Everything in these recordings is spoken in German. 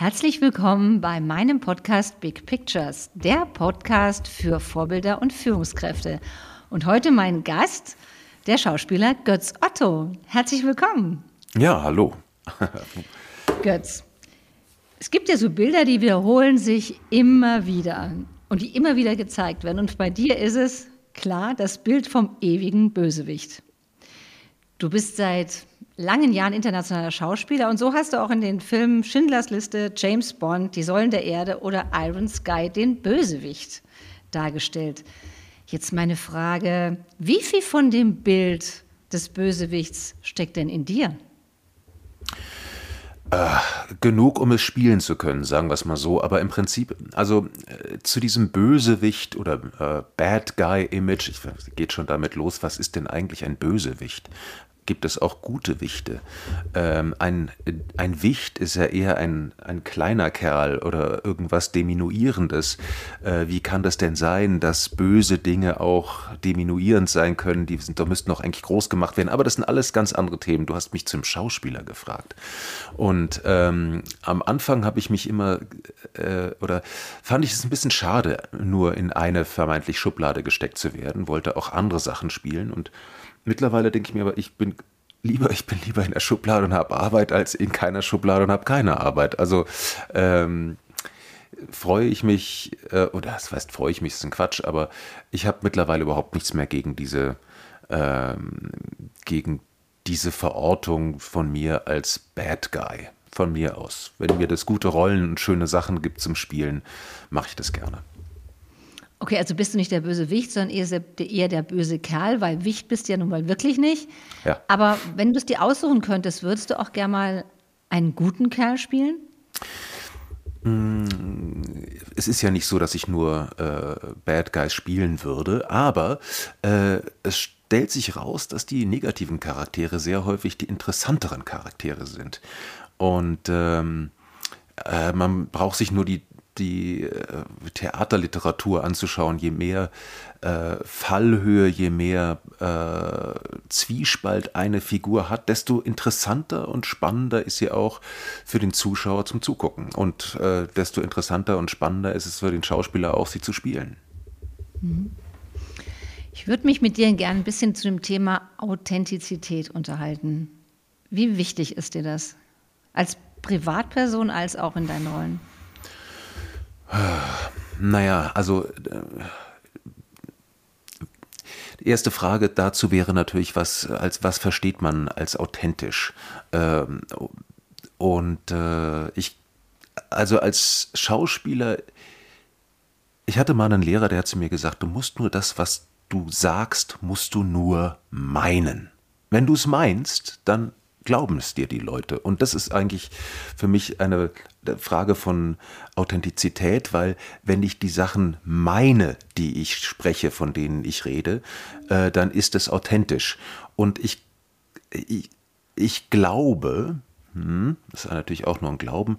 Herzlich willkommen bei meinem Podcast Big Pictures, der Podcast für Vorbilder und Führungskräfte. Und heute mein Gast, der Schauspieler Götz Otto. Herzlich willkommen. Ja, hallo. Götz, es gibt ja so Bilder, die wiederholen sich immer wieder und die immer wieder gezeigt werden. Und bei dir ist es klar das Bild vom ewigen Bösewicht. Du bist seit langen Jahren internationaler Schauspieler und so hast du auch in den Filmen Schindlers Liste, James Bond, Die Säulen der Erde oder Iron Sky den Bösewicht dargestellt. Jetzt meine Frage, wie viel von dem Bild des Bösewichts steckt denn in dir? Äh, genug, um es spielen zu können, sagen wir es mal so. Aber im Prinzip, also äh, zu diesem Bösewicht oder äh, Bad Guy Image, ich, geht schon damit los, was ist denn eigentlich ein Bösewicht? Gibt es auch gute Wichte. Ähm, ein, ein Wicht ist ja eher ein, ein kleiner Kerl oder irgendwas Diminuierendes. Äh, wie kann das denn sein, dass böse Dinge auch diminuierend sein können? Die sind, da müssten doch eigentlich groß gemacht werden. Aber das sind alles ganz andere Themen. Du hast mich zum Schauspieler gefragt. Und ähm, am Anfang habe ich mich immer äh, oder fand ich es ein bisschen schade, nur in eine vermeintlich Schublade gesteckt zu werden, wollte auch andere Sachen spielen und Mittlerweile denke ich mir aber, ich bin lieber, ich bin lieber in der Schublade und habe Arbeit, als in keiner Schublade und habe keine Arbeit. Also ähm, freue ich mich, äh, oder das heißt, freue ich mich, ist ein Quatsch, aber ich habe mittlerweile überhaupt nichts mehr gegen diese, ähm, gegen diese Verortung von mir als Bad Guy. Von mir aus. Wenn mir das gute Rollen und schöne Sachen gibt zum Spielen, mache ich das gerne. Okay, also bist du nicht der böse Wicht, sondern eher der böse Kerl, weil Wicht bist du ja nun mal wirklich nicht. Ja. Aber wenn du es dir aussuchen könntest, würdest du auch gerne mal einen guten Kerl spielen? Mm, es ist ja nicht so, dass ich nur äh, Bad Guys spielen würde, aber äh, es stellt sich raus, dass die negativen Charaktere sehr häufig die interessanteren Charaktere sind. Und ähm, äh, man braucht sich nur die die äh, Theaterliteratur anzuschauen, je mehr äh, Fallhöhe, je mehr äh, Zwiespalt eine Figur hat, desto interessanter und spannender ist sie auch für den Zuschauer zum Zugucken. Und äh, desto interessanter und spannender ist es für den Schauspieler auch, sie zu spielen. Mhm. Ich würde mich mit dir gerne ein bisschen zu dem Thema Authentizität unterhalten. Wie wichtig ist dir das? Als Privatperson als auch in deinen Rollen? Naja, also äh, die erste Frage dazu wäre natürlich, was, als was versteht man als authentisch? Ähm, und äh, ich, also als Schauspieler, ich hatte mal einen Lehrer, der hat zu mir gesagt, du musst nur das, was du sagst, musst du nur meinen. Wenn du es meinst, dann glauben es dir die Leute. Und das ist eigentlich für mich eine Frage von Authentizität, weil wenn ich die Sachen meine, die ich spreche, von denen ich rede, äh, dann ist es authentisch. Und ich, ich, ich glaube, das ist natürlich auch nur ein Glauben,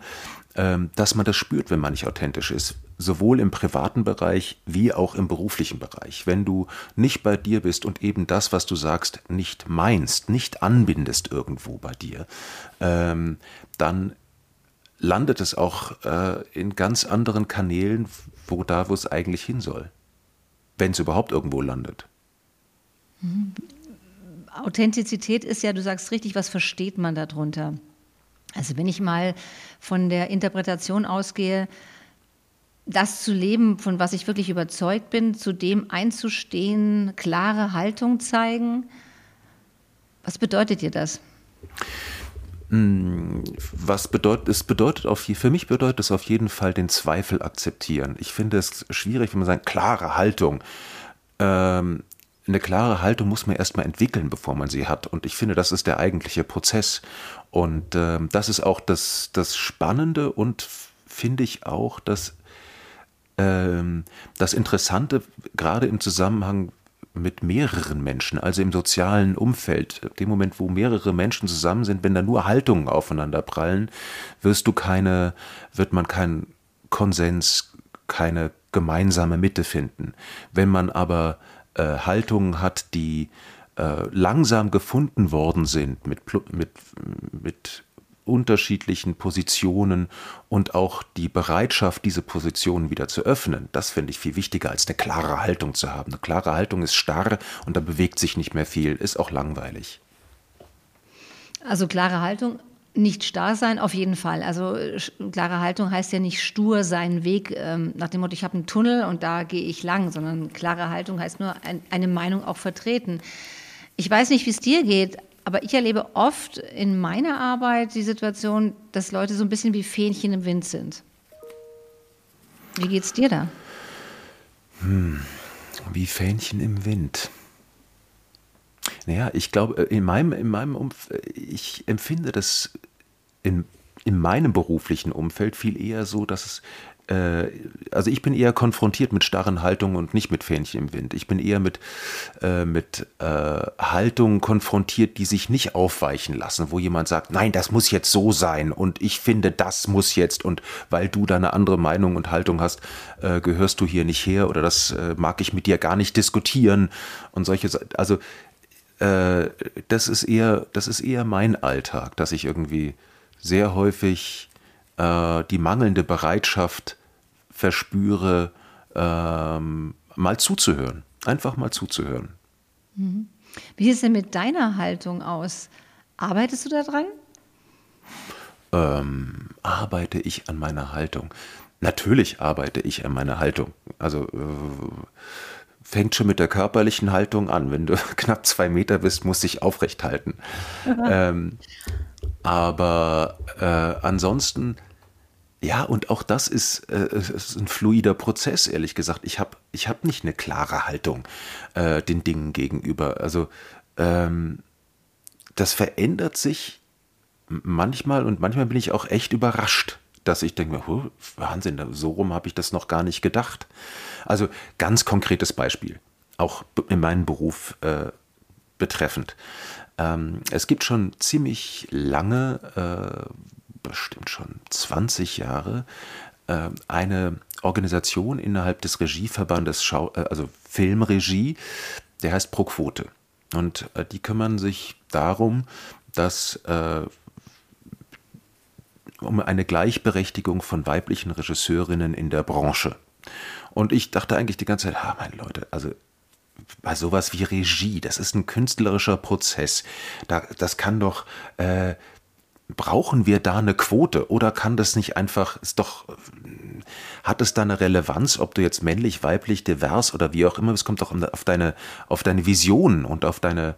ähm, dass man das spürt, wenn man nicht authentisch ist sowohl im privaten Bereich wie auch im beruflichen Bereich. Wenn du nicht bei dir bist und eben das, was du sagst, nicht meinst, nicht anbindest irgendwo bei dir, ähm, dann landet es auch äh, in ganz anderen Kanälen, wo da, wo es eigentlich hin soll. Wenn es überhaupt irgendwo landet. Authentizität ist ja, du sagst richtig, was versteht man darunter? Also wenn ich mal von der Interpretation ausgehe, das zu leben, von was ich wirklich überzeugt bin, zu dem einzustehen, klare Haltung zeigen. Was bedeutet dir das? Hm, was bedeutet es? Bedeutet auf, für mich bedeutet es auf jeden Fall den Zweifel akzeptieren. Ich finde es schwierig, wenn man sagt, klare Haltung. Ähm, eine klare Haltung muss man erstmal entwickeln, bevor man sie hat. Und ich finde, das ist der eigentliche Prozess. Und ähm, das ist auch das, das Spannende und finde ich auch das ähm, das Interessante, gerade im Zusammenhang mit mehreren Menschen, also im sozialen Umfeld, dem Moment, wo mehrere Menschen zusammen sind, wenn da nur Haltungen aufeinander prallen, wirst du keine, wird man keinen Konsens, keine gemeinsame Mitte finden. Wenn man aber äh, Haltungen hat, die äh, langsam gefunden worden sind mit, mit, mit unterschiedlichen Positionen und auch die Bereitschaft, diese Positionen wieder zu öffnen, das finde ich viel wichtiger, als eine klare Haltung zu haben. Eine klare Haltung ist starr und da bewegt sich nicht mehr viel, ist auch langweilig. Also klare Haltung, nicht starr sein, auf jeden Fall. Also klare Haltung heißt ja nicht stur seinen Weg ähm, nach dem Motto, ich habe einen Tunnel und da gehe ich lang, sondern klare Haltung heißt nur ein, eine Meinung auch vertreten. Ich weiß nicht, wie es dir geht, aber ich erlebe oft in meiner Arbeit die Situation, dass Leute so ein bisschen wie Fähnchen im Wind sind. Wie geht's dir da? Hm, wie Fähnchen im Wind. Naja, ich glaube, äh, in meinem, in meinem Umfeld, ich empfinde das in, in meinem beruflichen Umfeld viel eher so, dass es äh, also ich bin eher konfrontiert mit starren Haltungen und nicht mit Fähnchen im Wind. Ich bin eher mit, äh, mit äh, Haltungen konfrontiert, die sich nicht aufweichen lassen, wo jemand sagt, nein, das muss jetzt so sein und ich finde, das muss jetzt und weil du da eine andere Meinung und Haltung hast, äh, gehörst du hier nicht her oder das äh, mag ich mit dir gar nicht diskutieren und solche, also äh, das ist eher, das ist eher mein Alltag, dass ich irgendwie sehr häufig die mangelnde Bereitschaft verspüre, ähm, mal zuzuhören. Einfach mal zuzuhören. Mhm. Wie ist es denn mit deiner Haltung aus? Arbeitest du daran? Ähm, arbeite ich an meiner Haltung? Natürlich arbeite ich an meiner Haltung. Also äh, fängt schon mit der körperlichen Haltung an. Wenn du knapp zwei Meter bist, musst du dich aufrecht halten. ähm, aber äh, ansonsten ja, und auch das ist, äh, ist ein fluider Prozess, ehrlich gesagt. Ich habe ich hab nicht eine klare Haltung äh, den Dingen gegenüber. Also ähm, das verändert sich manchmal und manchmal bin ich auch echt überrascht, dass ich denke, oh, Wahnsinn, so rum habe ich das noch gar nicht gedacht. Also ganz konkretes Beispiel, auch in meinem Beruf äh, betreffend. Ähm, es gibt schon ziemlich lange äh, bestimmt schon 20 Jahre äh, eine Organisation innerhalb des Regieverbandes, Schau äh, also Filmregie, der heißt Proquote. Und äh, die kümmern sich darum, dass äh, um eine Gleichberechtigung von weiblichen Regisseurinnen in der Branche. Und ich dachte eigentlich die ganze Zeit, ah, meine Leute, also bei sowas wie Regie, das ist ein künstlerischer Prozess. Da, das kann doch, äh, brauchen wir da eine Quote oder kann das nicht einfach, ist doch, hat es da eine Relevanz, ob du jetzt männlich, weiblich, divers oder wie auch immer, es kommt doch auf deine, auf deine Vision und auf deine,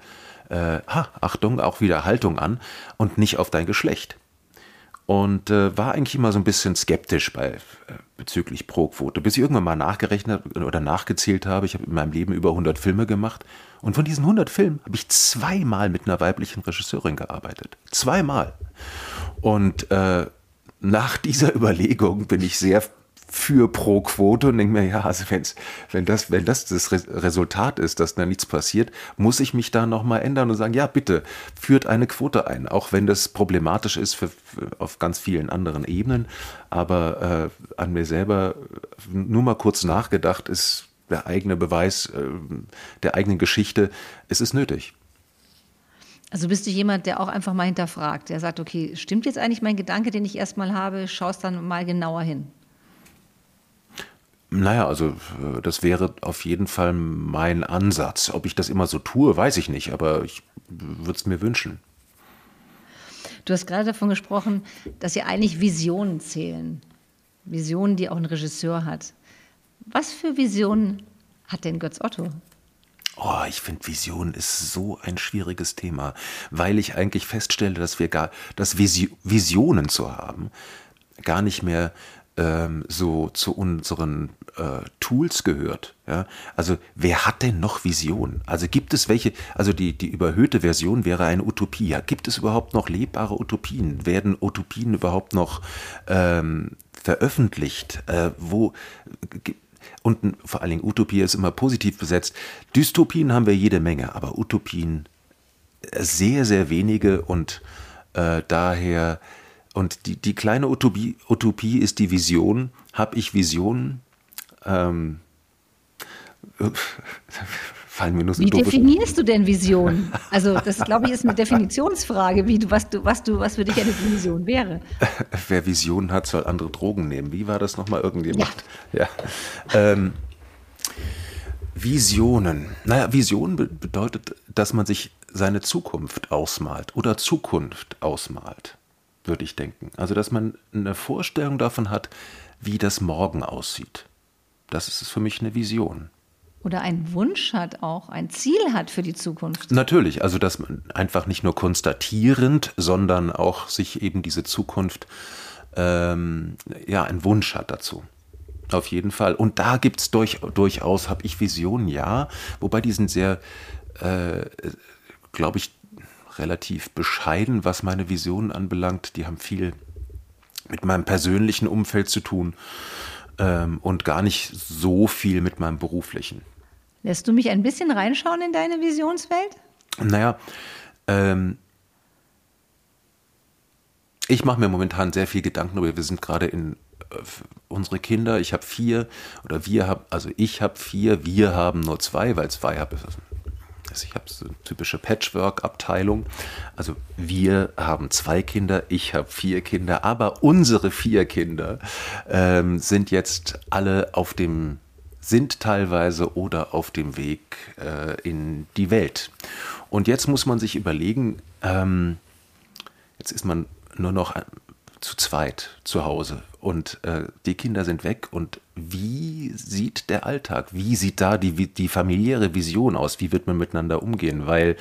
äh, Achtung, auch wieder Haltung an und nicht auf dein Geschlecht und äh, war eigentlich immer so ein bisschen skeptisch bei, äh, bezüglich Pro-Quote, bis ich irgendwann mal nachgerechnet oder nachgezählt habe. Ich habe in meinem Leben über 100 Filme gemacht und von diesen 100 Filmen habe ich zweimal mit einer weiblichen Regisseurin gearbeitet. Zweimal. Und äh, nach dieser Überlegung bin ich sehr für pro Quote und denke mir, ja, also wenn's, wenn, das, wenn das das Resultat ist, dass da nichts passiert, muss ich mich da nochmal ändern und sagen, ja, bitte, führt eine Quote ein, auch wenn das problematisch ist für, für auf ganz vielen anderen Ebenen. Aber äh, an mir selber nur mal kurz nachgedacht, ist der eigene Beweis äh, der eigenen Geschichte, es ist nötig. Also bist du jemand, der auch einfach mal hinterfragt, der sagt, okay, stimmt jetzt eigentlich mein Gedanke, den ich erstmal habe, schaust dann mal genauer hin? Naja, also das wäre auf jeden Fall mein Ansatz. Ob ich das immer so tue, weiß ich nicht, aber ich würde es mir wünschen. Du hast gerade davon gesprochen, dass ja eigentlich Visionen zählen. Visionen, die auch ein Regisseur hat. Was für Visionen hat denn Götz Otto? Oh, ich finde Vision ist so ein schwieriges Thema, weil ich eigentlich feststelle, dass wir gar, dass Visionen zu haben, gar nicht mehr ähm, so zu unseren äh, Tools gehört. Ja? Also wer hat denn noch Vision? Also gibt es welche, also die, die überhöhte Version wäre eine Utopie. Ja, gibt es überhaupt noch lebbare Utopien? Werden Utopien überhaupt noch ähm, veröffentlicht? Äh, wo und vor allen Dingen Utopie ist immer positiv besetzt. Dystopien haben wir jede Menge, aber Utopien äh, sehr, sehr wenige und äh, daher und die, die kleine Utopie, Utopie ist die Vision. Habe ich Visionen? Ähm, fallen mir nur so Wie definierst du denn Vision? Also das, glaube ich, ist eine Definitionsfrage, wie du, was, du, was, du, was für dich eine Vision wäre. Wer Visionen hat, soll andere Drogen nehmen. Wie war das nochmal irgendjemand? Ja. Ähm, Visionen. Naja, Vision be bedeutet, dass man sich seine Zukunft ausmalt oder Zukunft ausmalt, würde ich denken. Also, dass man eine Vorstellung davon hat, wie das morgen aussieht. Das ist für mich eine Vision. Oder einen Wunsch hat auch, ein Ziel hat für die Zukunft. Natürlich, also dass man einfach nicht nur konstatierend, sondern auch sich eben diese Zukunft, ähm, ja, einen Wunsch hat dazu. Auf jeden Fall. Und da gibt es durch, durchaus, habe ich Visionen, ja, wobei die sind sehr, äh, glaube ich, relativ bescheiden, was meine Visionen anbelangt. Die haben viel mit meinem persönlichen Umfeld zu tun ähm, und gar nicht so viel mit meinem beruflichen. Lässt du mich ein bisschen reinschauen in deine Visionswelt? Naja, ähm, ich mache mir momentan sehr viel Gedanken darüber. Wir sind gerade in äh, unsere Kinder. Ich habe vier oder wir haben, also ich habe vier, wir haben nur zwei, weil zwei habe also ich habe so eine typische Patchwork-Abteilung. Also wir haben zwei Kinder, ich habe vier Kinder, aber unsere vier Kinder ähm, sind jetzt alle auf dem sind teilweise oder auf dem Weg äh, in die Welt. Und jetzt muss man sich überlegen, ähm, jetzt ist man nur noch zu zweit zu Hause. Und äh, die Kinder sind weg. Und wie sieht der Alltag, wie sieht da die, die familiäre Vision aus, wie wird man miteinander umgehen, weil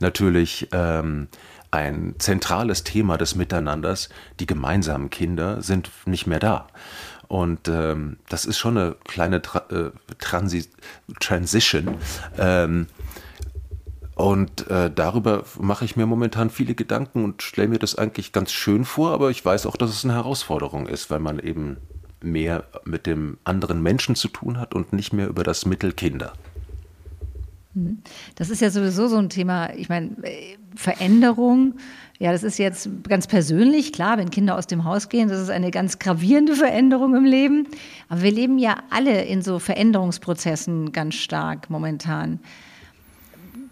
natürlich ähm, ein zentrales Thema des Miteinanders, die gemeinsamen Kinder sind nicht mehr da. Und ähm, das ist schon eine kleine Tra äh, Transi Transition. Ähm, und äh, darüber mache ich mir momentan viele Gedanken und stelle mir das eigentlich ganz schön vor, aber ich weiß auch, dass es eine Herausforderung ist, weil man eben mehr mit dem anderen Menschen zu tun hat und nicht mehr über das Mittel Kinder. Das ist ja sowieso so ein Thema, ich meine, Veränderung, ja, das ist jetzt ganz persönlich, klar, wenn Kinder aus dem Haus gehen, das ist eine ganz gravierende Veränderung im Leben. Aber wir leben ja alle in so Veränderungsprozessen ganz stark momentan.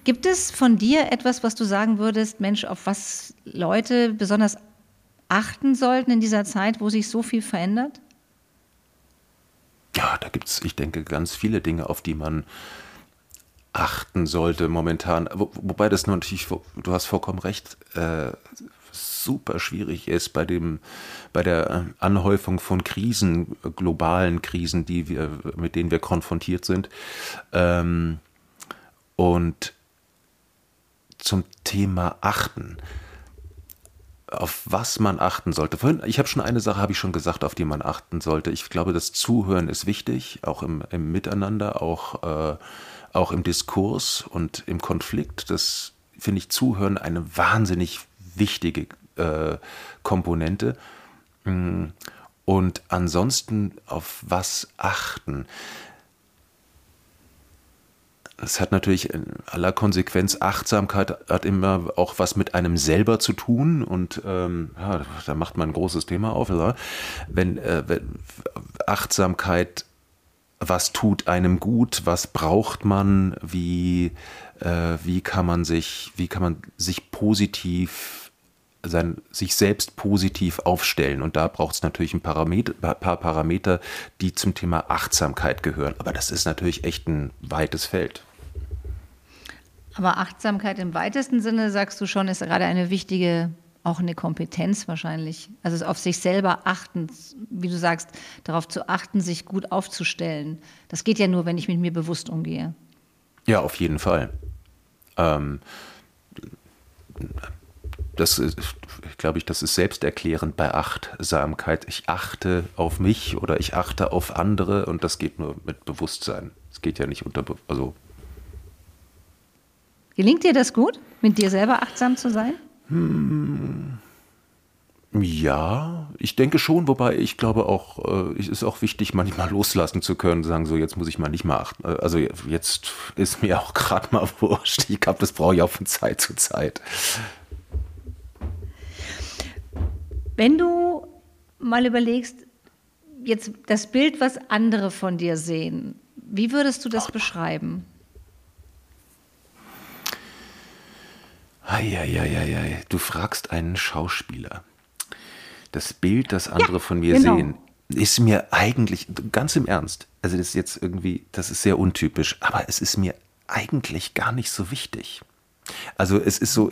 Gibt es von dir etwas, was du sagen würdest, Mensch, auf was Leute besonders achten sollten in dieser Zeit, wo sich so viel verändert? Ja, da gibt es, ich denke, ganz viele Dinge, auf die man achten sollte momentan. Wo, wobei das natürlich, du hast vollkommen recht, äh, super schwierig ist bei dem, bei der Anhäufung von Krisen, globalen Krisen, die wir, mit denen wir konfrontiert sind. Ähm, und zum Thema achten. Auf was man achten sollte. Vorhin, ich habe schon eine Sache, habe ich schon gesagt, auf die man achten sollte. Ich glaube, das Zuhören ist wichtig, auch im, im Miteinander, auch äh, auch im Diskurs und im Konflikt. Das finde ich Zuhören eine wahnsinnig wichtige äh, Komponente. Mm, und ansonsten auf was achten? Es hat natürlich in aller Konsequenz, Achtsamkeit hat immer auch was mit einem selber zu tun und ähm, ja, da macht man ein großes Thema auf. Oder? Wenn, äh, wenn Achtsamkeit was tut einem gut, was braucht man, wie, äh, wie kann man sich, wie kann man sich positiv, sein, sich selbst positiv aufstellen. Und da braucht es natürlich ein Parameter, paar Parameter, die zum Thema Achtsamkeit gehören. Aber das ist natürlich echt ein weites Feld. Aber Achtsamkeit im weitesten Sinne, sagst du schon, ist gerade eine wichtige auch eine Kompetenz wahrscheinlich. Also auf sich selber achten, wie du sagst, darauf zu achten, sich gut aufzustellen. Das geht ja nur, wenn ich mit mir bewusst umgehe. Ja, auf jeden Fall. Ähm, das ist, glaube ich, das ist selbsterklärend bei Achtsamkeit. Ich achte auf mich oder ich achte auf andere und das geht nur mit Bewusstsein. Es geht ja nicht unter, also. Gelingt dir das gut, mit dir selber achtsam zu sein? Hm. Ja, ich denke schon, wobei ich glaube auch, äh, es ist auch wichtig, manchmal loslassen zu können, sagen so, jetzt muss ich mal nicht mehr achten. Äh, also jetzt ist mir auch gerade mal wurscht. Ich glaube, das brauche ich auch von Zeit zu Zeit. Wenn du mal überlegst, jetzt das Bild, was andere von dir sehen, wie würdest du das Ach. beschreiben? Eieieiei, du fragst einen Schauspieler. Das Bild, das andere ja, von mir genau. sehen, ist mir eigentlich, ganz im Ernst, also das ist jetzt irgendwie, das ist sehr untypisch, aber es ist mir eigentlich gar nicht so wichtig. Also es ist so,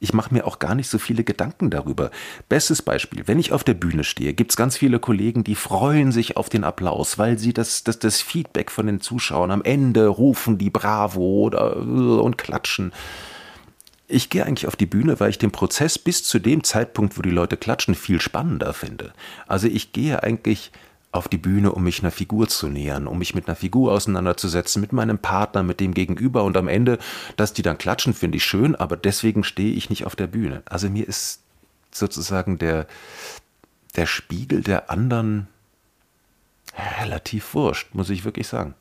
ich mache mir auch gar nicht so viele Gedanken darüber. Bestes Beispiel, wenn ich auf der Bühne stehe, gibt es ganz viele Kollegen, die freuen sich auf den Applaus, weil sie das, das, das Feedback von den Zuschauern am Ende rufen, die Bravo oder, und klatschen. Ich gehe eigentlich auf die Bühne, weil ich den Prozess bis zu dem Zeitpunkt, wo die Leute klatschen, viel spannender finde. Also ich gehe eigentlich auf die Bühne, um mich einer Figur zu nähern, um mich mit einer Figur auseinanderzusetzen, mit meinem Partner, mit dem Gegenüber und am Ende, dass die dann klatschen, finde ich schön, aber deswegen stehe ich nicht auf der Bühne. Also mir ist sozusagen der, der Spiegel der anderen relativ wurscht, muss ich wirklich sagen.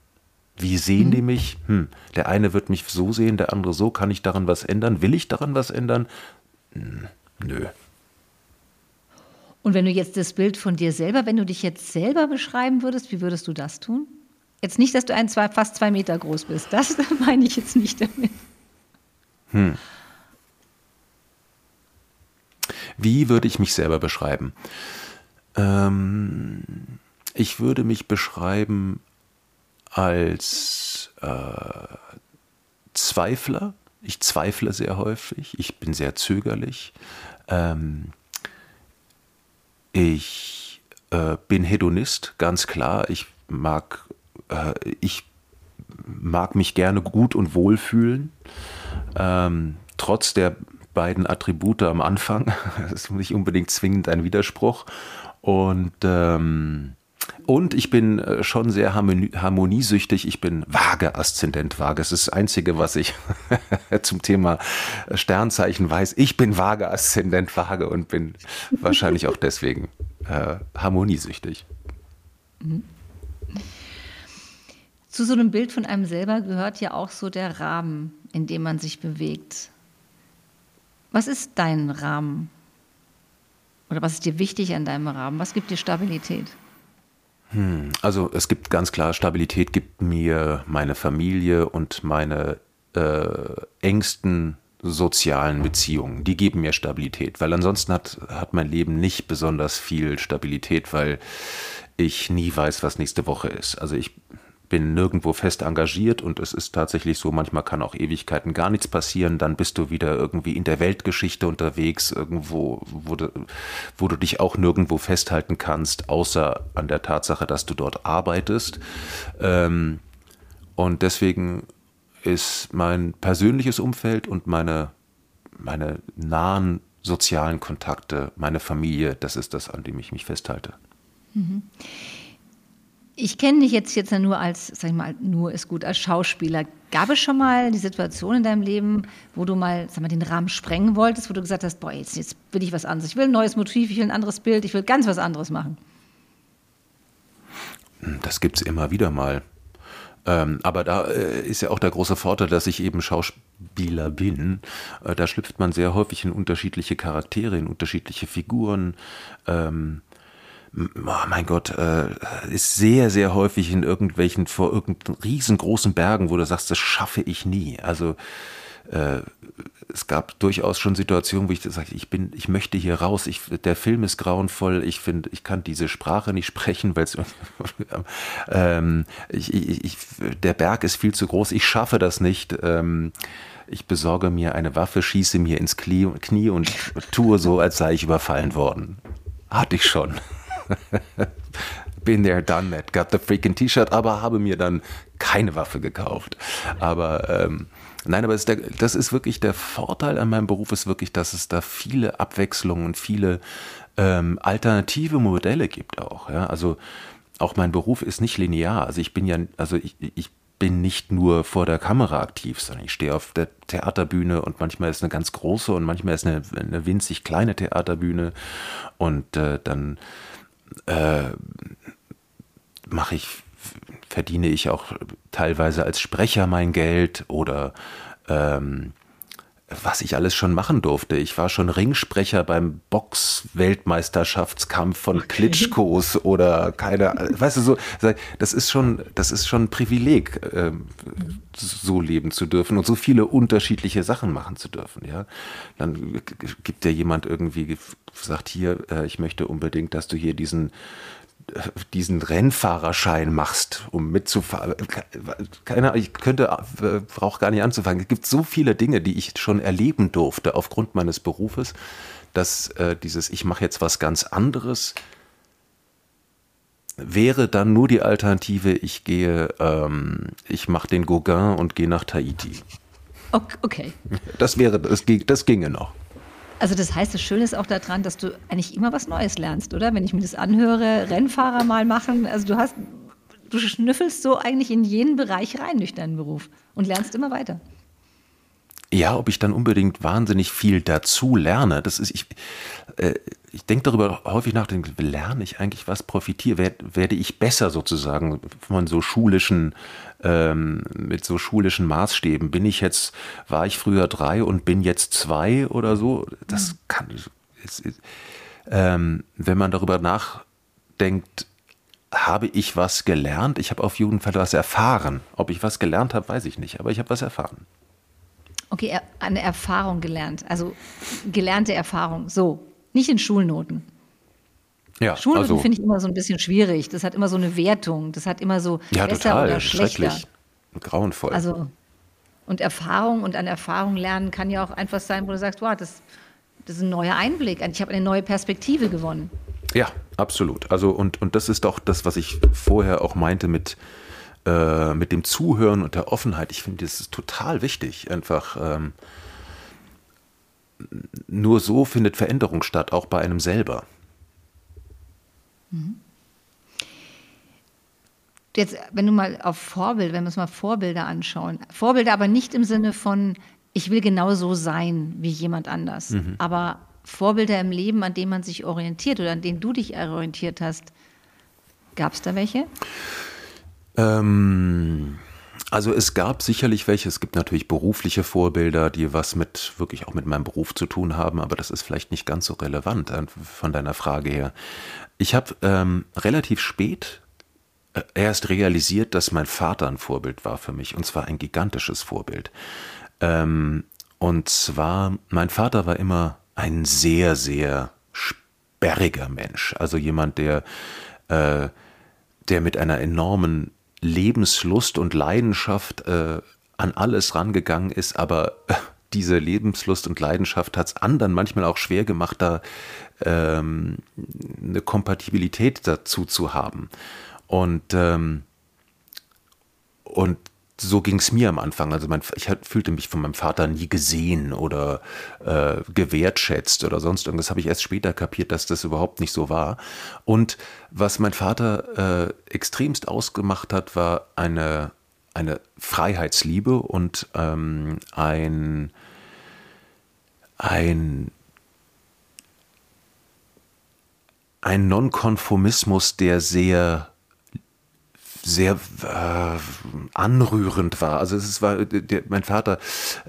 Wie sehen die mhm. mich? Hm, der eine wird mich so sehen, der andere so. Kann ich daran was ändern? Will ich daran was ändern? Hm, nö. Und wenn du jetzt das Bild von dir selber, wenn du dich jetzt selber beschreiben würdest, wie würdest du das tun? Jetzt nicht, dass du ein, zwei, fast zwei Meter groß bist. Das meine ich jetzt nicht damit. Hm. Wie würde ich mich selber beschreiben? Ähm, ich würde mich beschreiben als äh, Zweifler. Ich zweifle sehr häufig. Ich bin sehr zögerlich. Ähm, ich äh, bin Hedonist, ganz klar. Ich mag, äh, ich mag mich gerne gut und wohl fühlen. Ähm, trotz der beiden Attribute am Anfang. Das ist nicht unbedingt zwingend ein Widerspruch. Und ähm, und ich bin äh, schon sehr harmoniesüchtig. Ich bin vage, Aszendent vage. Es ist das Einzige, was ich zum Thema Sternzeichen weiß. Ich bin vage, Aszendent vage und bin wahrscheinlich auch deswegen äh, harmoniesüchtig. Zu so einem Bild von einem selber gehört ja auch so der Rahmen, in dem man sich bewegt. Was ist dein Rahmen? Oder was ist dir wichtig an deinem Rahmen? Was gibt dir Stabilität? Hm, also es gibt ganz klar, Stabilität gibt mir meine Familie und meine äh, engsten sozialen Beziehungen. Die geben mir Stabilität, weil ansonsten hat, hat mein Leben nicht besonders viel Stabilität, weil ich nie weiß, was nächste Woche ist. Also ich bin nirgendwo fest engagiert und es ist tatsächlich so, manchmal kann auch Ewigkeiten gar nichts passieren, dann bist du wieder irgendwie in der Weltgeschichte unterwegs, irgendwo, wo du, wo du dich auch nirgendwo festhalten kannst, außer an der Tatsache, dass du dort arbeitest. Ähm, und deswegen ist mein persönliches Umfeld und meine, meine nahen sozialen Kontakte, meine Familie, das ist das, an dem ich mich festhalte. Mhm. Ich kenne dich jetzt, jetzt nur als, sag ich mal, nur ist gut, als Schauspieler. Gab es schon mal die Situation in deinem Leben, wo du mal, sag mal, den Rahmen sprengen wolltest, wo du gesagt hast, boah, jetzt, jetzt will ich was anderes. Ich will ein neues Motiv, ich will ein anderes Bild, ich will ganz was anderes machen. Das gibt es immer wieder mal. Ähm, aber da äh, ist ja auch der große Vorteil, dass ich eben Schauspieler bin. Äh, da schlüpft man sehr häufig in unterschiedliche Charaktere, in unterschiedliche Figuren. Ähm, oh mein Gott, äh, ist sehr, sehr häufig in irgendwelchen, vor irgendeinen riesengroßen Bergen, wo du sagst, das schaffe ich nie. Also äh, es gab durchaus schon Situationen, wo ich sage, ich bin, ich möchte hier raus. Ich, der Film ist grauenvoll. Ich finde, ich kann diese Sprache nicht sprechen, weil es ähm, ich, ich, der Berg ist viel zu groß. Ich schaffe das nicht. Ähm, ich besorge mir eine Waffe, schieße mir ins Knie und tue so, als sei ich überfallen worden. Hatte ich schon. Been there, done that, got the freaking T-Shirt, aber habe mir dann keine Waffe gekauft. Aber ähm, nein, aber der, das ist wirklich der Vorteil an meinem Beruf, ist wirklich, dass es da viele Abwechslungen und viele ähm, alternative Modelle gibt auch. Ja? Also auch mein Beruf ist nicht linear. Also ich bin ja, also ich, ich bin nicht nur vor der Kamera aktiv, sondern ich stehe auf der Theaterbühne und manchmal ist eine ganz große und manchmal ist eine, eine winzig kleine Theaterbühne und äh, dann äh, mache ich, verdiene ich auch teilweise als Sprecher mein Geld oder ähm, was ich alles schon machen durfte. Ich war schon Ringsprecher beim Box-Weltmeisterschaftskampf von okay. Klitschkos oder keine, weißt du so, das ist schon, das ist schon ein Privileg, äh, so leben zu dürfen und so viele unterschiedliche Sachen machen zu dürfen. Ja, dann gibt dir jemand irgendwie sagt hier, äh, ich möchte unbedingt, dass du hier diesen diesen Rennfahrerschein machst, um mitzufahren. Keine, ich könnte, äh, brauche gar nicht anzufangen. Es gibt so viele Dinge, die ich schon erleben durfte aufgrund meines Berufes, dass äh, dieses, ich mache jetzt was ganz anderes, wäre dann nur die Alternative, ich gehe, ähm, ich mache den Gauguin und gehe nach Tahiti. Okay. Das wäre, das, das ginge noch. Also das heißt, das Schöne ist auch daran, dass du eigentlich immer was Neues lernst, oder? Wenn ich mir das anhöre, Rennfahrer mal machen, also du hast, du schnüffelst so eigentlich in jeden Bereich rein durch deinen Beruf und lernst immer weiter. Ja, ob ich dann unbedingt wahnsinnig viel dazu lerne, das ist, ich, äh, ich denke darüber häufig nach, lerne ich eigentlich was, profitiere, werde, werde ich besser sozusagen von so schulischen, ähm, mit so schulischen Maßstäben. Bin ich jetzt, war ich früher drei und bin jetzt zwei oder so? Das mhm. kann, es, ähm, wenn man darüber nachdenkt, habe ich was gelernt? Ich habe auf jeden Fall was erfahren. Ob ich was gelernt habe, weiß ich nicht, aber ich habe was erfahren. Okay, eine Erfahrung gelernt, also gelernte Erfahrung, so, nicht in Schulnoten. Ja, Schulnoten also, finde ich immer so ein bisschen schwierig. Das hat immer so eine Wertung. Das hat immer so ja, besser total, oder schlechter. Schrecklich. Grauenvoll. Also und Erfahrung und an Erfahrung lernen kann ja auch einfach sein, wo du sagst, wow, das, das ist ein neuer Einblick. Ich habe eine neue Perspektive gewonnen. Ja, absolut. Also und, und das ist auch das, was ich vorher auch meinte mit äh, mit dem Zuhören und der Offenheit. Ich finde, das ist total wichtig. Einfach ähm, nur so findet Veränderung statt, auch bei einem selber. Mhm. Jetzt, wenn du mal auf Vorbild, wenn wir uns mal Vorbilder anschauen, Vorbilder aber nicht im Sinne von, ich will genau so sein wie jemand anders, mhm. aber Vorbilder im Leben, an denen man sich orientiert oder an denen du dich orientiert hast. Gab es da welche? Ähm, also es gab sicherlich welche, es gibt natürlich berufliche Vorbilder, die was mit wirklich auch mit meinem Beruf zu tun haben, aber das ist vielleicht nicht ganz so relevant äh, von deiner Frage her. Ich habe ähm, relativ spät äh, erst realisiert, dass mein Vater ein Vorbild war für mich und zwar ein gigantisches Vorbild. Ähm, und zwar, mein Vater war immer ein sehr, sehr sperriger Mensch, also jemand, der, äh, der mit einer enormen Lebenslust und Leidenschaft äh, an alles rangegangen ist, aber äh, diese Lebenslust und Leidenschaft hat es anderen manchmal auch schwer gemacht, da ähm, eine Kompatibilität dazu zu haben. Und, ähm, und so ging es mir am Anfang. Also mein, ich fühlte mich von meinem Vater nie gesehen oder äh, gewertschätzt oder sonst irgendwas. Habe ich erst später kapiert, dass das überhaupt nicht so war. Und was mein Vater äh, extremst ausgemacht hat, war eine, eine Freiheitsliebe und ähm, ein, ein, ein Nonkonformismus, der sehr sehr äh, anrührend war. Also es war, der, mein Vater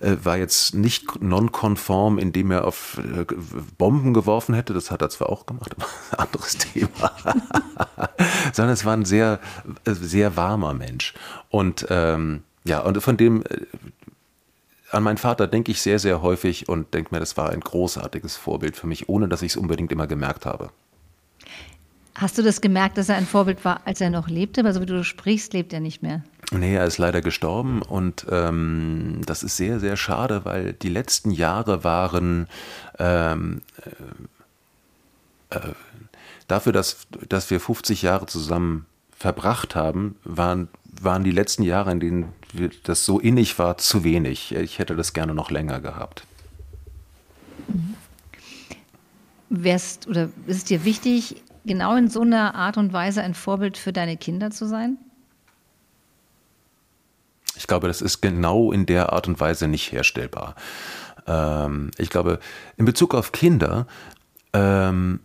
äh, war jetzt nicht nonkonform, indem er auf äh, Bomben geworfen hätte. Das hat er zwar auch gemacht, aber anderes Thema. Sondern es war ein sehr, sehr warmer Mensch. Und ähm, ja, und von dem äh, an meinen Vater denke ich sehr, sehr häufig und denke mir, das war ein großartiges Vorbild für mich, ohne dass ich es unbedingt immer gemerkt habe. Hast du das gemerkt, dass er ein Vorbild war, als er noch lebte? Weil so wie du sprichst, lebt er nicht mehr. Nee, er ist leider gestorben und ähm, das ist sehr, sehr schade, weil die letzten Jahre waren ähm, äh, äh, dafür, dass, dass wir 50 Jahre zusammen verbracht haben, waren, waren die letzten Jahre, in denen das so innig war, zu wenig. Ich hätte das gerne noch länger gehabt. Mhm. Wärst oder ist es dir wichtig, genau in so einer Art und Weise ein Vorbild für deine Kinder zu sein? Ich glaube, das ist genau in der Art und Weise nicht herstellbar. Ähm, ich glaube, in Bezug auf Kinder ähm,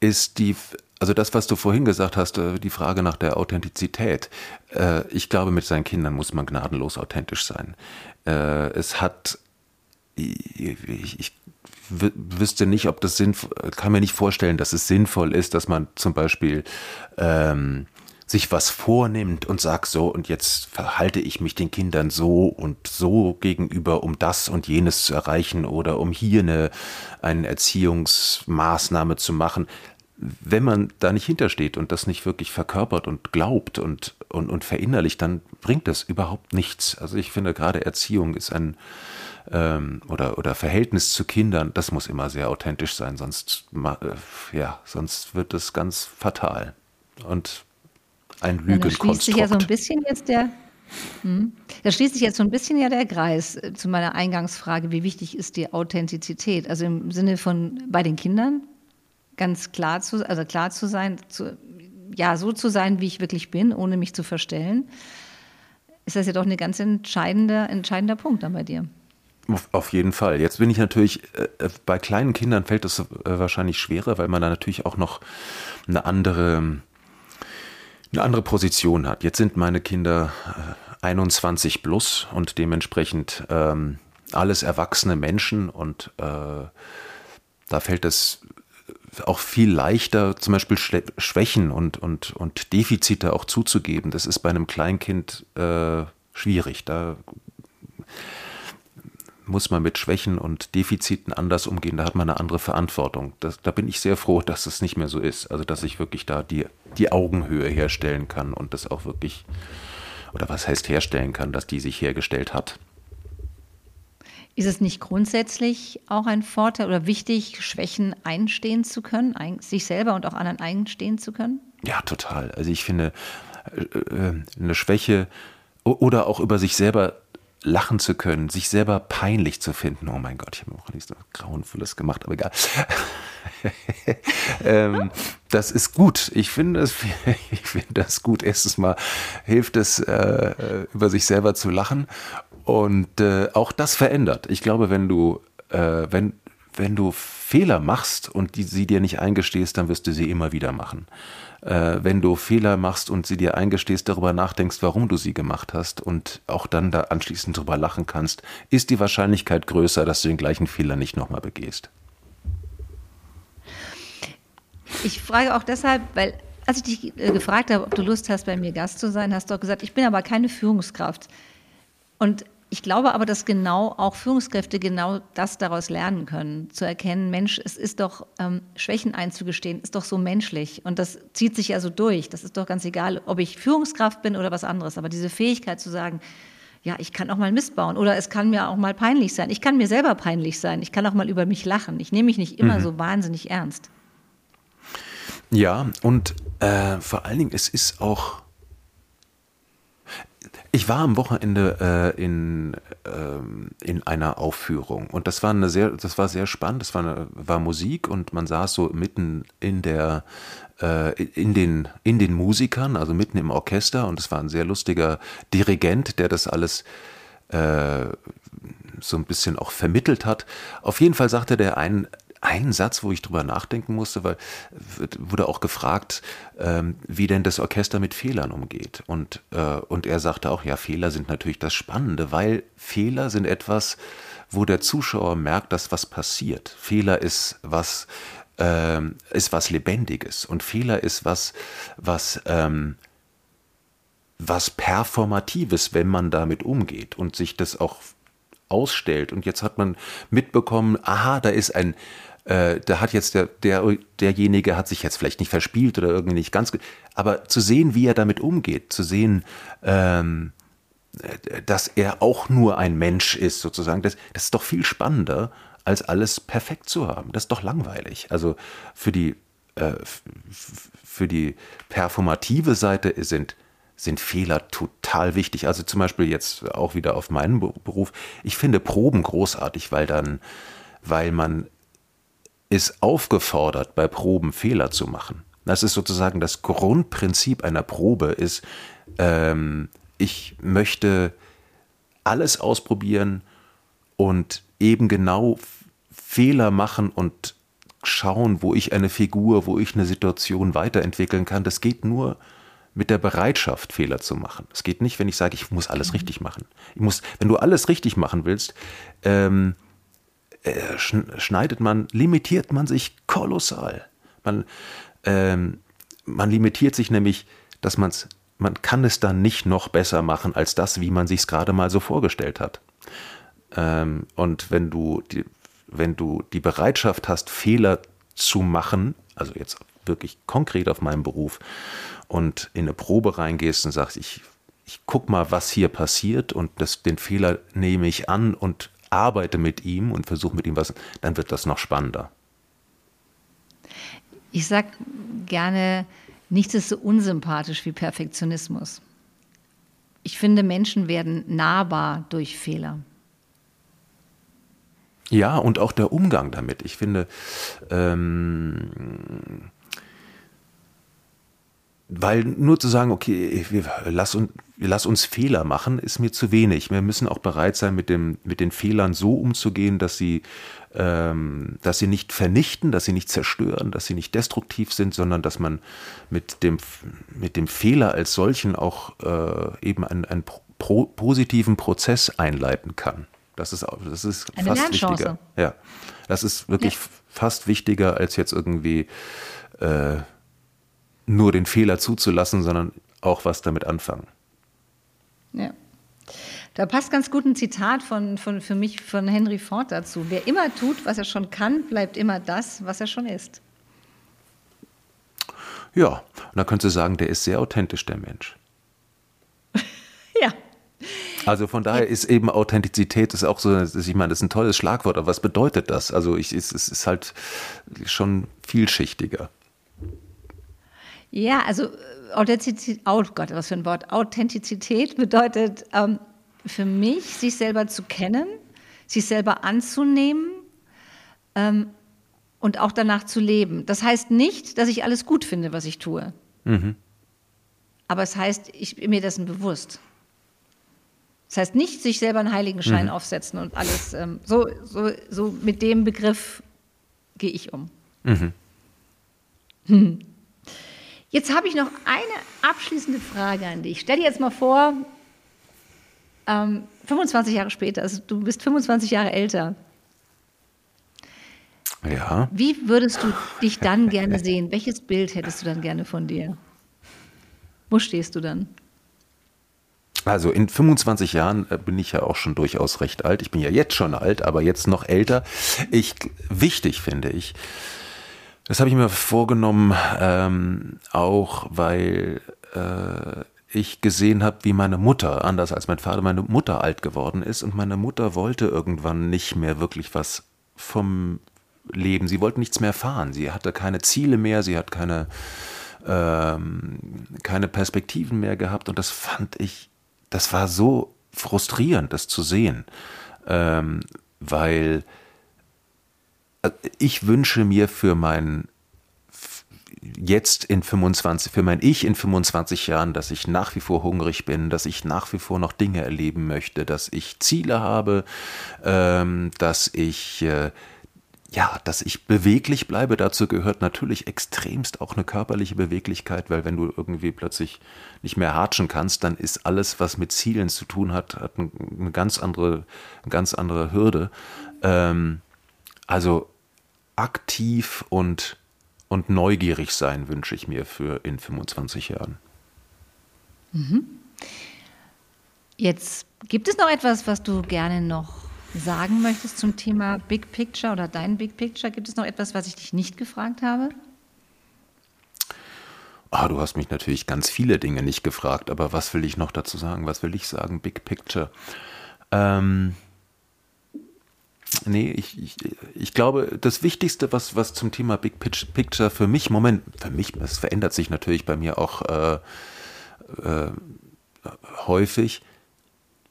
ist die, also das, was du vorhin gesagt hast, äh, die Frage nach der Authentizität. Äh, ich glaube, mit seinen Kindern muss man gnadenlos authentisch sein. Äh, es hat ich, ich wüsste nicht, ob das sinnvoll, kann mir nicht vorstellen, dass es sinnvoll ist, dass man zum Beispiel ähm, sich was vornimmt und sagt so, und jetzt verhalte ich mich den Kindern so und so gegenüber, um das und jenes zu erreichen oder um hier eine, eine Erziehungsmaßnahme zu machen. Wenn man da nicht hintersteht und das nicht wirklich verkörpert und glaubt und, und, und verinnerlicht, dann bringt das überhaupt nichts. Also ich finde gerade Erziehung ist ein, ähm, oder, oder Verhältnis zu Kindern, das muss immer sehr authentisch sein, sonst, äh, ja, sonst wird es ganz fatal und ein Lügenkonstrukt. Da schließt sich ja so ein bisschen jetzt der, hm, da schließt sich jetzt so ein bisschen ja der Kreis äh, zu meiner Eingangsfrage, wie wichtig ist die Authentizität? Also im Sinne von bei den Kindern ganz klar zu, also klar zu sein, zu, ja, so zu sein, wie ich wirklich bin, ohne mich zu verstellen, ist das ja doch ein ganz entscheidender, entscheidender Punkt dann bei dir. Auf jeden Fall. Jetzt bin ich natürlich, äh, äh, bei kleinen Kindern fällt es äh, wahrscheinlich schwerer, weil man da natürlich auch noch eine andere, eine andere Position hat. Jetzt sind meine Kinder 21 plus und dementsprechend ähm, alles erwachsene Menschen und äh, da fällt es auch viel leichter, zum Beispiel Schwächen und, und, und Defizite auch zuzugeben. Das ist bei einem Kleinkind äh, schwierig. Da muss man mit Schwächen und Defiziten anders umgehen, da hat man eine andere Verantwortung. Das, da bin ich sehr froh, dass es nicht mehr so ist. Also dass ich wirklich da die, die Augenhöhe herstellen kann und das auch wirklich, oder was heißt herstellen kann, dass die sich hergestellt hat. Ist es nicht grundsätzlich auch ein Vorteil oder wichtig, Schwächen einstehen zu können, sich selber und auch anderen einstehen zu können? Ja, total. Also ich finde, äh, äh, eine Schwäche oder auch über sich selber lachen zu können, sich selber peinlich zu finden. Oh mein Gott, ich habe auch nichts Grauenvolles gemacht, aber egal. ähm, das ist gut. Ich finde das, ich finde das gut. Erstens mal hilft es, äh, über sich selber zu lachen. Und äh, auch das verändert. Ich glaube, wenn du, äh, wenn, wenn du Fehler machst und die, sie dir nicht eingestehst, dann wirst du sie immer wieder machen äh, wenn du Fehler machst und sie dir eingestehst, darüber nachdenkst, warum du sie gemacht hast und auch dann da anschließend drüber lachen kannst, ist die Wahrscheinlichkeit größer, dass du den gleichen Fehler nicht nochmal begehst. Ich frage auch deshalb, weil als ich dich äh, gefragt habe, ob du Lust hast, bei mir Gast zu sein, hast du auch gesagt, ich bin aber keine Führungskraft. Und ich glaube aber, dass genau auch Führungskräfte genau das daraus lernen können, zu erkennen, Mensch, es ist doch, ähm, Schwächen einzugestehen, ist doch so menschlich und das zieht sich ja so durch. Das ist doch ganz egal, ob ich Führungskraft bin oder was anderes, aber diese Fähigkeit zu sagen, ja, ich kann auch mal missbauen oder es kann mir auch mal peinlich sein. Ich kann mir selber peinlich sein. Ich kann auch mal über mich lachen. Ich nehme mich nicht immer mhm. so wahnsinnig ernst. Ja, und äh, vor allen Dingen, es ist auch ich war am Wochenende äh, in, äh, in einer Aufführung und das war eine sehr, das war sehr spannend. Das war, eine, war Musik und man saß so mitten in der äh, in den in den Musikern, also mitten im Orchester und es war ein sehr lustiger Dirigent, der das alles äh, so ein bisschen auch vermittelt hat. Auf jeden Fall sagte der ein einen Satz, wo ich drüber nachdenken musste, weil wurde auch gefragt, ähm, wie denn das Orchester mit Fehlern umgeht. Und, äh, und er sagte auch, ja, Fehler sind natürlich das Spannende, weil Fehler sind etwas, wo der Zuschauer merkt, dass was passiert. Fehler ist was, ähm, ist was Lebendiges und Fehler ist was, was, ähm, was Performatives, wenn man damit umgeht und sich das auch ausstellt. Und jetzt hat man mitbekommen, aha, da ist ein, äh, da hat jetzt der, der, derjenige hat sich jetzt vielleicht nicht verspielt oder irgendwie nicht ganz, aber zu sehen, wie er damit umgeht, zu sehen, ähm, dass er auch nur ein Mensch ist, sozusagen, das, das ist doch viel spannender, als alles perfekt zu haben. Das ist doch langweilig. Also für die, äh, für die performative Seite sind sind Fehler total wichtig. Also zum Beispiel jetzt auch wieder auf meinen Beruf. Ich finde Proben großartig, weil dann, weil man ist aufgefordert, bei Proben Fehler zu machen. Das ist sozusagen das Grundprinzip einer Probe, ist, ähm, ich möchte alles ausprobieren und eben genau Fehler machen und schauen, wo ich eine Figur, wo ich eine Situation weiterentwickeln kann. Das geht nur mit der Bereitschaft, Fehler zu machen. Es geht nicht, wenn ich sage, ich muss alles mhm. richtig machen. Ich muss, wenn du alles richtig machen willst, ähm, äh, schneidet man, limitiert man sich kolossal. Man, ähm, man limitiert sich nämlich, dass man's, man kann es dann nicht noch besser machen als das, wie man sich es gerade mal so vorgestellt hat. Ähm, und wenn du, die, wenn du die Bereitschaft hast, Fehler zu machen, also jetzt wirklich konkret auf meinen Beruf, und in eine Probe reingehst und sagst, ich, ich guck mal, was hier passiert und das, den Fehler nehme ich an und arbeite mit ihm und versuche mit ihm was, dann wird das noch spannender. Ich sage gerne, nichts ist so unsympathisch wie Perfektionismus. Ich finde, Menschen werden nahbar durch Fehler. Ja, und auch der Umgang damit. Ich finde, ähm, weil nur zu sagen, okay, wir, lass, uns, lass uns Fehler machen, ist mir zu wenig. Wir müssen auch bereit sein, mit, dem, mit den Fehlern so umzugehen, dass sie, ähm, dass sie nicht vernichten, dass sie nicht zerstören, dass sie nicht destruktiv sind, sondern dass man mit dem, mit dem Fehler als solchen auch äh, eben einen, einen pro, positiven Prozess einleiten kann. Das ist, das ist Eine fast wichtiger. Ja, das ist wirklich ja. fast wichtiger als jetzt irgendwie äh, nur den Fehler zuzulassen, sondern auch was damit anfangen. Ja. Da passt ganz gut ein Zitat von, von, für mich von Henry Ford dazu. Wer immer tut, was er schon kann, bleibt immer das, was er schon ist. Ja, und da könntest du sagen, der ist sehr authentisch, der Mensch. ja, also von daher ist eben Authentizität ist auch so, ich meine, das ist ein tolles Schlagwort, aber was bedeutet das? Also ich, es, es ist halt schon vielschichtiger. Ja, also Authentizität, oh Gott, was für ein Wort. Authentizität bedeutet ähm, für mich, sich selber zu kennen, sich selber anzunehmen ähm, und auch danach zu leben. Das heißt nicht, dass ich alles gut finde, was ich tue. Mhm. Aber es heißt, ich bin mir dessen bewusst. Das heißt nicht, sich selber einen Heiligenschein mhm. aufsetzen und alles. Ähm, so, so, so mit dem Begriff gehe ich um. Mhm. Hm. Jetzt habe ich noch eine abschließende Frage an dich. Stell dir jetzt mal vor, ähm, 25 Jahre später, also du bist 25 Jahre älter. Ja. Wie würdest du dich dann gerne sehen? Welches Bild hättest du dann gerne von dir? Wo stehst du dann? Also in 25 Jahren äh, bin ich ja auch schon durchaus recht alt. Ich bin ja jetzt schon alt, aber jetzt noch älter. Ich, wichtig finde ich, das habe ich mir vorgenommen, ähm, auch weil äh, ich gesehen habe, wie meine Mutter, anders als mein Vater, meine Mutter alt geworden ist und meine Mutter wollte irgendwann nicht mehr wirklich was vom Leben. Sie wollte nichts mehr fahren. Sie hatte keine Ziele mehr, sie hat keine, ähm, keine Perspektiven mehr gehabt und das fand ich das war so frustrierend, das zu sehen, ähm, weil ich wünsche mir für mein jetzt in 25, für mein Ich in 25 Jahren, dass ich nach wie vor hungrig bin, dass ich nach wie vor noch Dinge erleben möchte, dass ich Ziele habe, ähm, dass ich äh, ja, dass ich beweglich bleibe. Dazu gehört natürlich extremst auch eine körperliche Beweglichkeit, weil wenn du irgendwie plötzlich nicht mehr hatschen kannst, dann ist alles, was mit Zielen zu tun hat, hat eine ganz andere, eine ganz andere Hürde. Ähm, also aktiv und, und neugierig sein wünsche ich mir für in 25 Jahren. Mhm. Jetzt gibt es noch etwas, was du gerne noch sagen möchtest zum Thema Big Picture oder dein Big Picture? Gibt es noch etwas, was ich dich nicht gefragt habe? Ah, du hast mich natürlich ganz viele Dinge nicht gefragt, aber was will ich noch dazu sagen? Was will ich sagen? Big Picture. Ähm, nee, ich, ich, ich glaube, das Wichtigste, was, was zum Thema Big Picture für mich, Moment, für mich, es verändert sich natürlich bei mir auch äh, äh, häufig,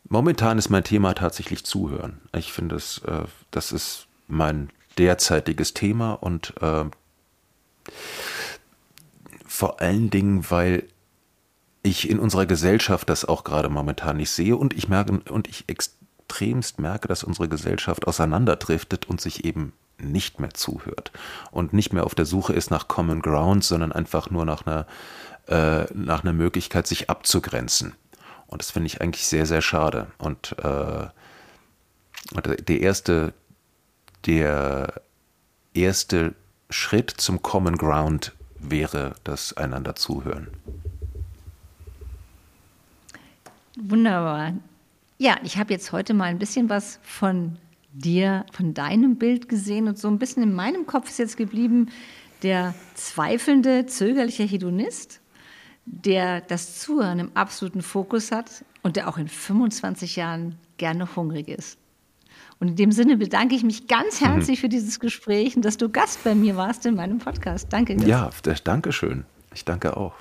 Momentan ist mein Thema tatsächlich Zuhören. Ich finde, das, äh, das ist mein derzeitiges Thema und äh, vor allen Dingen, weil ich in unserer Gesellschaft das auch gerade momentan nicht sehe und ich merke und ich extremst merke, dass unsere Gesellschaft auseinanderdriftet und sich eben nicht mehr zuhört und nicht mehr auf der Suche ist nach Common Ground, sondern einfach nur nach einer, äh, nach einer Möglichkeit, sich abzugrenzen. Und das finde ich eigentlich sehr, sehr schade. Und äh, die erste, der erste Schritt zum Common Ground wäre das einander zuhören. Wunderbar. Ja, ich habe jetzt heute mal ein bisschen was von dir, von deinem Bild gesehen und so ein bisschen in meinem Kopf ist jetzt geblieben der zweifelnde, zögerliche Hedonist, der das Zuhören im absoluten Fokus hat und der auch in 25 Jahren gerne hungrig ist. Und in dem Sinne bedanke ich mich ganz mhm. herzlich mhm. für dieses Gespräch und dass du Gast bei mir warst in meinem Podcast. Danke. Ja, danke schön. Ich danke auch.